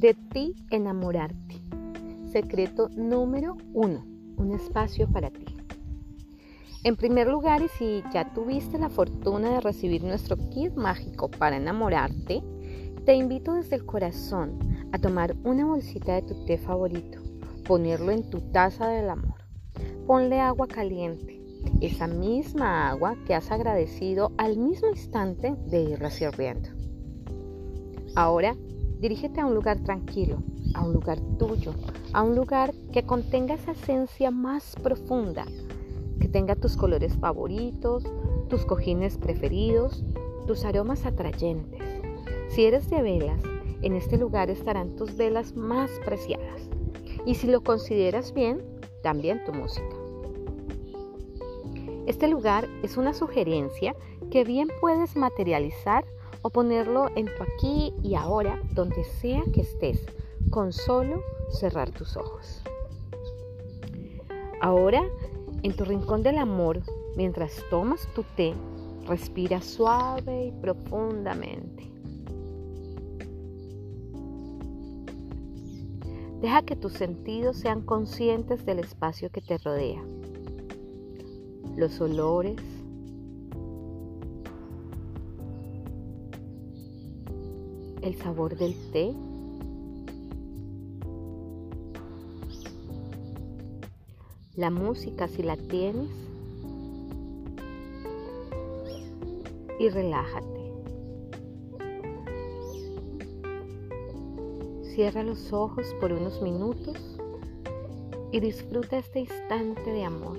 De ti enamorarte. Secreto número uno. Un espacio para ti. En primer lugar, y si ya tuviste la fortuna de recibir nuestro kit mágico para enamorarte, te invito desde el corazón a tomar una bolsita de tu té favorito, ponerlo en tu taza del amor. Ponle agua caliente, esa misma agua que has agradecido al mismo instante de irla sirviendo. Ahora Dirígete a un lugar tranquilo, a un lugar tuyo, a un lugar que contenga esa esencia más profunda, que tenga tus colores favoritos, tus cojines preferidos, tus aromas atrayentes. Si eres de velas, en este lugar estarán tus velas más preciadas. Y si lo consideras bien, también tu música. Este lugar es una sugerencia que bien puedes materializar o ponerlo en tu aquí y ahora, donde sea que estés, con solo cerrar tus ojos. Ahora, en tu rincón del amor, mientras tomas tu té, respira suave y profundamente. Deja que tus sentidos sean conscientes del espacio que te rodea. Los olores, el sabor del té. La música si la tienes. Y relájate. Cierra los ojos por unos minutos y disfruta este instante de amor.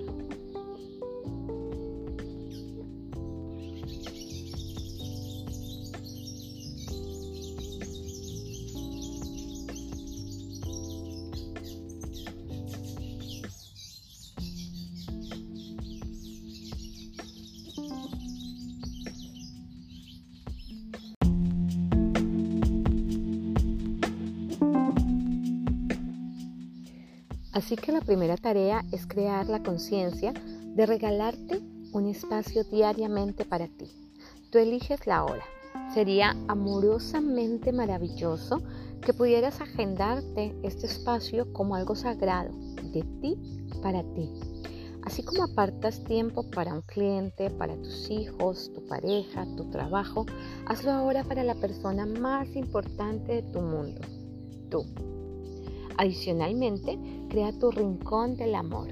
Así que la primera tarea es crear la conciencia de regalarte un espacio diariamente para ti. Tú eliges la hora. Sería amorosamente maravilloso que pudieras agendarte este espacio como algo sagrado, de ti para ti. Así como apartas tiempo para un cliente, para tus hijos, tu pareja, tu trabajo, hazlo ahora para la persona más importante de tu mundo, tú. Adicionalmente, crea tu rincón del amor.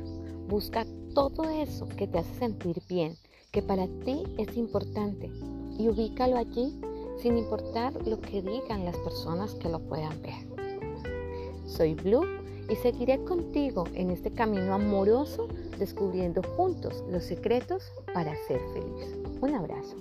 Busca todo eso que te hace sentir bien, que para ti es importante y ubícalo allí sin importar lo que digan las personas que lo puedan ver. Soy Blue y seguiré contigo en este camino amoroso descubriendo juntos los secretos para ser feliz. Un abrazo.